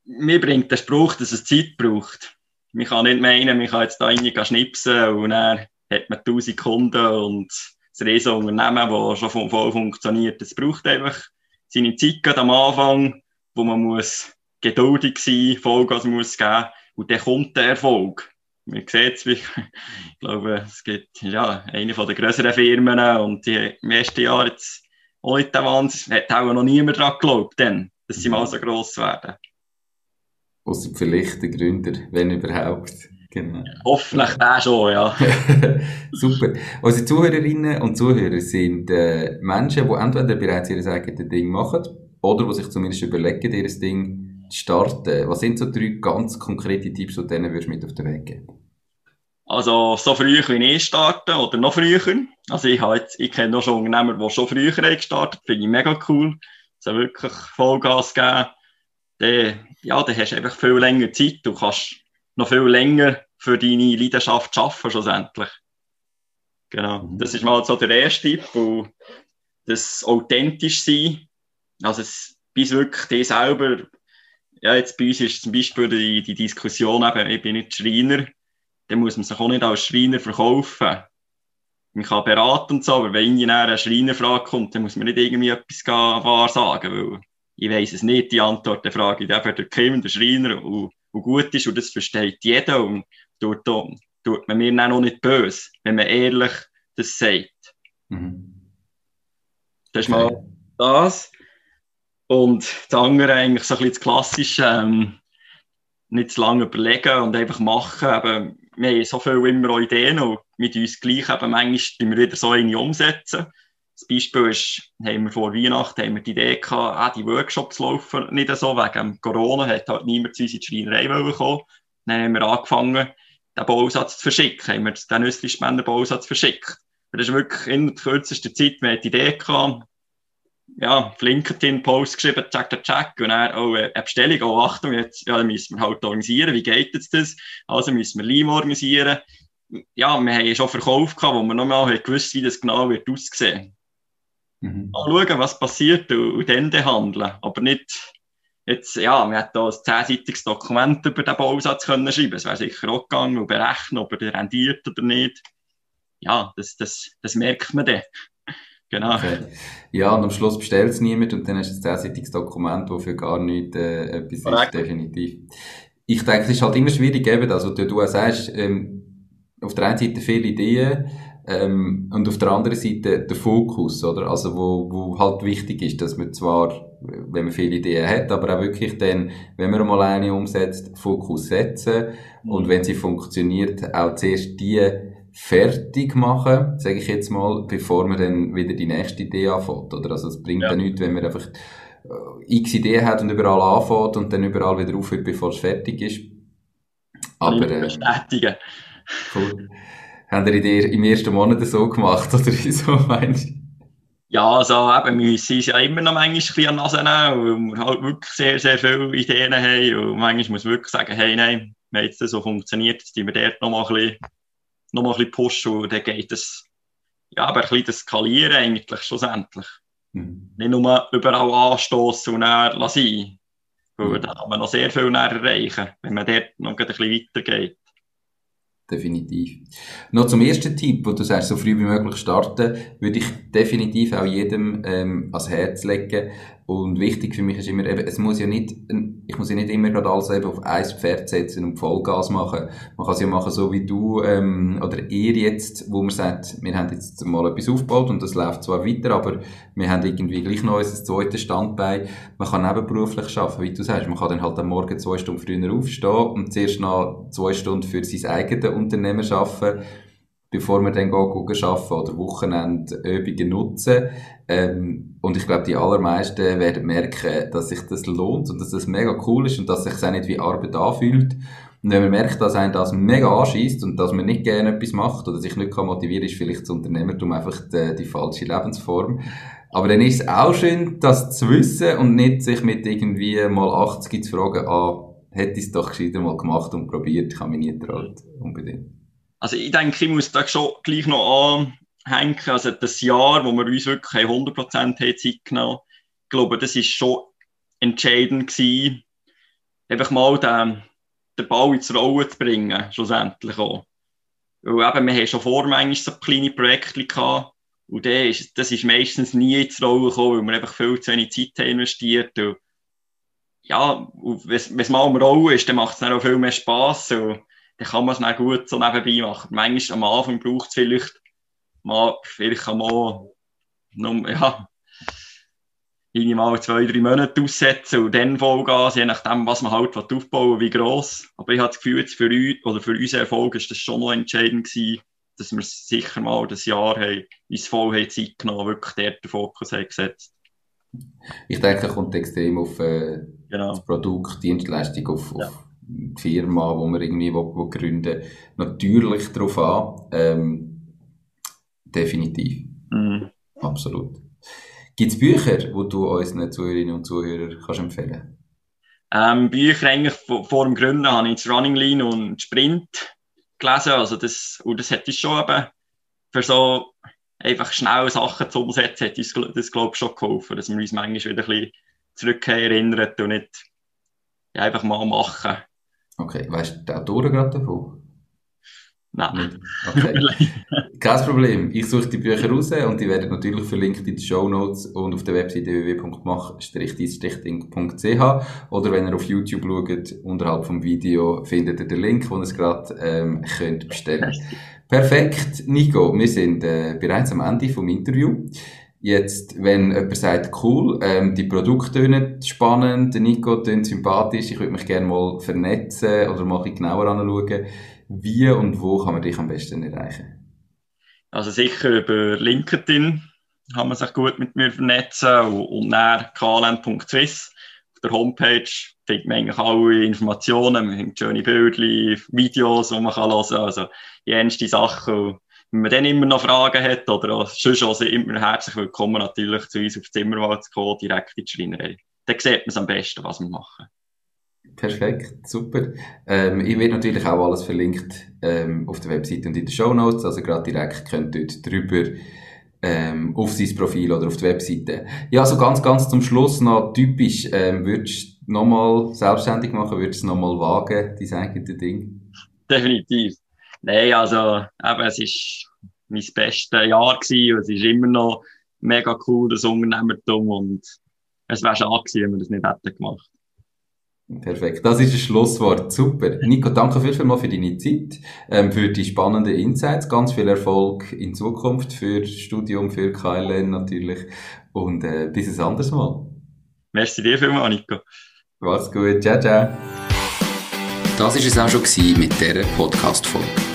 mir bringt der Spruch, dass es Zeit braucht. Man kann nicht meinen, man kann jetzt da rein schnipsen und dann hat man 1000 Kunden und das riesen Unternehmen, das schon voll funktioniert. Es braucht einfach seine Zeit am Anfang, wo man muss geduldig sein, Vollgas muss geben und dann kommt der Erfolg. Man sieht es, ich glaube, es gibt ja eine der größeren Firmen und die im ersten Jahr jetzt auch nicht der Wahnsinn, hat auch noch niemand daran geglaubt, denn, dass sie mal so gross werden. Außer vielleicht der Gründer, wenn überhaupt. Genau. Hoffentlich der schon, ja. Super. Unsere Zuhörerinnen und Zuhörer sind äh, Menschen, die entweder bereits ihr eigenes Ding machen oder die sich zumindest überlegen, ihr Ding zu starten. Was sind so drei ganz konkrete Tipps, die denen würdest du mit auf den Weg geben? Also so früh wie ich starten oder noch früher. Also ich, jetzt, ich kenne noch schon Unternehmer, die schon früher gestartet haben. Finde ich mega cool. Also wirklich Vollgas geben dann, ja, dann hast du einfach viel länger Zeit. Du kannst noch viel länger für deine Leidenschaft arbeiten, schlussendlich. Genau. Mhm. Das ist mal so der erste Tipp. Und das authentisch sein. Also, es, bis wirklich die selber, ja, jetzt bei uns ist zum Beispiel die, die Diskussion eben, ich bin nicht Schreiner, dann muss man sich auch nicht als Schreiner verkaufen. Man kann beraten und so, aber wenn in eine Schreinerfrage kommt, dann muss man nicht irgendwie etwas wahrsagen, weil ich weiß es nicht, die Antwort der Frage. Der der Kim, der Schreiner, und, und gut ist, und das versteht jeder, und tut, tut man mir dann auch nicht böse, wenn man ehrlich das sagt. Mhm. Das ist mal das. Und das andere eigentlich so ein bisschen das Klassische, ähm, nicht zu lange überlegen und einfach machen. Eben, wir haben so viel immer auch Ideen und mit uns gleich eben manchmal wir wieder so eine umsetzen. Das Beispiel ist, haben wir vor Weihnachten haben wir die Idee gehabt, ah, die Workshops laufen nicht so, wegen Corona hat halt niemand zu uns in die Schreinerei kommen Dann haben wir angefangen, den Bausatz zu verschicken, haben wir den Nüssli-Spender-Bausatz verschickt. Das ist wirklich in kürzester Zeit, wir hatten die Idee gehabt, ja, auf LinkedIn Post geschrieben, check, check, check, und dann, oh, eine Bestellung, oh, Achtung, jetzt, ja, dann müssen wir halt organisieren, wie geht jetzt das? Also müssen wir Leim organisieren. Ja, wir haben schon Verkauf gehabt, wo wir noch mal gewusst, wie das genau wird aussehen. Mhm. Schauen, was passiert und, und dann handeln. Aber nicht, jetzt, ja, wir hätten hier ein zehnseitiges Dokument über den Bausatz können schreiben Es wäre sicher auch gegangen und berechnen, ob er rendiert oder nicht. Ja, das, das, das merkt man dann. Genau. Okay. Ja, und am Schluss bestellt es niemand und dann hast du ein zehnseitiges Dokument, das für gar nichts äh, etwas Correct. ist, definitiv. Ich denke, es ist halt immer schwierig, eben, also du, du sagst, ähm, auf der einen Seite viele Ideen, ähm, und auf der anderen Seite der Fokus, oder? Also, wo, wo halt wichtig ist, dass man zwar, wenn man viele Ideen hat, aber auch wirklich dann, wenn man mal eine umsetzt, Fokus setzen und mhm. wenn sie funktioniert, auch zuerst die fertig machen, sage ich jetzt mal, bevor man dann wieder die nächste Idee anfängt, oder? Also, es bringt ja. dann nichts, wenn man einfach x Ideen hat und überall anfängt und dann überall wieder aufhört, bevor es fertig ist. Aber, äh, bestätigen. Cool. Haben ihr im ersten Monat so gemacht, oder wieso meinst du? Ja, also eben, wir uns ja immer noch manchmal ein bisschen an Nase nehmen, weil wir halt wirklich sehr, sehr viele Ideen haben und manchmal muss man wirklich sagen, hey, nein, wenn jetzt das so funktioniert, jetzt tun wir dort noch mal ein bisschen, noch mal ein bisschen pushen und dann geht es, ja, aber ein bisschen das Skalieren eigentlich schlussendlich. Mhm. Nicht nur überall anstoßen und dann lassen. Weil mhm. da kann man noch sehr viel näher erreichen, wenn man dort noch ein bisschen weitergeht. Definitiv. Noch zum ersten Tipp, wo du sagst, so früh wie möglich starten, würde ich definitiv auch jedem ähm, ans Herz legen. Und wichtig für mich ist immer, eben, es muss ja nicht, ich muss ja nicht immer gerade alles eben auf ein Pferd setzen und Vollgas machen. Man kann es ja machen so wie du, ähm, oder ihr jetzt, wo man sagt, wir haben jetzt mal etwas aufgebaut und das läuft zwar weiter, aber wir haben irgendwie gleich noch unser zweites Standbein. Man kann nebenberuflich arbeiten, wie du sagst. Man kann dann halt am Morgen zwei Stunden früher aufstehen und zuerst noch zwei Stunden für sein eigenes Unternehmen arbeiten bevor wir dann gehen, gehen arbeiten oder Wochenendübungen nutzen. Ähm, und ich glaube, die allermeisten werden merken, dass sich das lohnt und dass das mega cool ist und dass sich es auch nicht wie Arbeit anfühlt. Und wenn man merkt, dass einen das mega anschießt und dass man nicht gerne etwas macht oder sich nicht kann motivieren ist vielleicht das Unternehmertum einfach die, die falsche Lebensform. Aber dann ist es auch schön, das zu wissen und nicht sich mit irgendwie mal 80 zu fragen, ah, hätte ich es doch gescheiter mal gemacht und probiert, ich habe mich nie getraut, unbedingt. Also ich denke, ich muss da schon gleich noch anhängen. Also das Jahr, wo wir uns wirklich 100% Zeit genommen ich glaube, das ist schon entscheidend gewesen, einfach mal den, den Ball ins Rollen zu bringen, schlussendlich auch. Weil eben, wir haben schon vor manchmal so kleine Projekte gehabt, und ist, das ist meistens nie ins Rollen gekommen, weil wir einfach viel zu wenig Zeit haben investiert. Und ja, wenn es mal am Rollen ist, dann macht es auch viel mehr Spass. Und dann kann man es dann gut so nebenbei machen. Manchmal am Anfang braucht es vielleicht mal, vielleicht kann man noch, ja, mal zwei, drei Monate aussetzen und dann Vollgas, je nachdem, was man halt aufbauen will, wie gross. Aber ich habe das Gefühl, für uns, oder für unseren Erfolg ist das schon noch entscheidend gewesen, dass wir sicher mal das Jahr haben, uns voll haben Zeit genommen, wirklich dort den Fokus haben gesetzt. Ich denke, es kommt extrem auf äh, genau. das Produkt, Dienstleistung, auf, ja. auf Firma, wo man irgendwie wo, wo gründen natürlich darauf an. Ähm, definitiv. Mhm. Absolut. Gibt es Bücher, die du unseren Zuhörerinnen und Zuhörern kannst empfehlen ähm, Bücher eigentlich vor, dem Gründen habe ich Running Line und Sprint gelesen. Also das, und das hätte ich schon eben für so einfach schnell Sachen zu umsetzen, hätte ich das, glaube ich, schon geholfen, dass wir uns manchmal wieder ein bisschen zurück erinnern und nicht ja, einfach mal machen. Okay, weißt du die Autoren gerade davon? Nein. Okay. Kein Problem. Ich suche die Bücher raus und die werden natürlich verlinkt in den Show Notes und auf der Webseite www.mach-ding.ch oder wenn ihr auf YouTube schaut, unterhalb vom Video findet ihr den Link, wo ihr es gerade ähm, könnt bestellen. Perfekt, Nico. Wir sind äh, bereits am Ende vom Interview. Jetzt, wenn jemand sagt, cool, ähm, die Produkte tönen spannend, der Nico tönt sympathisch, ich würde mich gerne mal vernetzen oder mal ein genauer anschauen, wie und wo kann man dich am besten erreichen? Also sicher über LinkedIn kann man sich gut mit mir vernetzen und, dann kln.swiss. Auf der Homepage findet man eigentlich alle Informationen, wir haben schöne Bilder, Videos, die man kann hören kann, also die ernste Sachen wenn man dann immer noch Fragen hat oder sonst auch immer herzlich willkommen natürlich zu uns auf Zimmerwald zu kommen, direkt in die Schreinerei. Dann sieht man es am besten, was wir machen. Perfekt, super. Ähm, ich werde natürlich auch alles verlinkt ähm, auf der Webseite und in den Show Notes, also gerade direkt könnt ihr drüber ähm, auf sein Profil oder auf die Webseite. Ja, so ganz, ganz zum Schluss noch typisch, ähm, würdest du nochmal selbstständig machen, würdest du nochmal wagen, dein eigenes Ding? Definitiv. Nein, also eben, es war mein bestes Jahr gewesen, es ist immer noch mega cool, das Unternehmertum und es wäre schade gewesen, wenn wir das nicht hätten gemacht. Perfekt, das ist ein Schlusswort. Super. Nico, danke vielmals für deine Zeit, ähm, für die spannenden Insights. Ganz viel Erfolg in Zukunft für das Studium, für KLN natürlich. Und äh, bis ein anderes Mal. Merci dir vielmals, Nico. Mach's gut. Ciao, ciao. Das war es auch schon mit dieser Podcast-Folge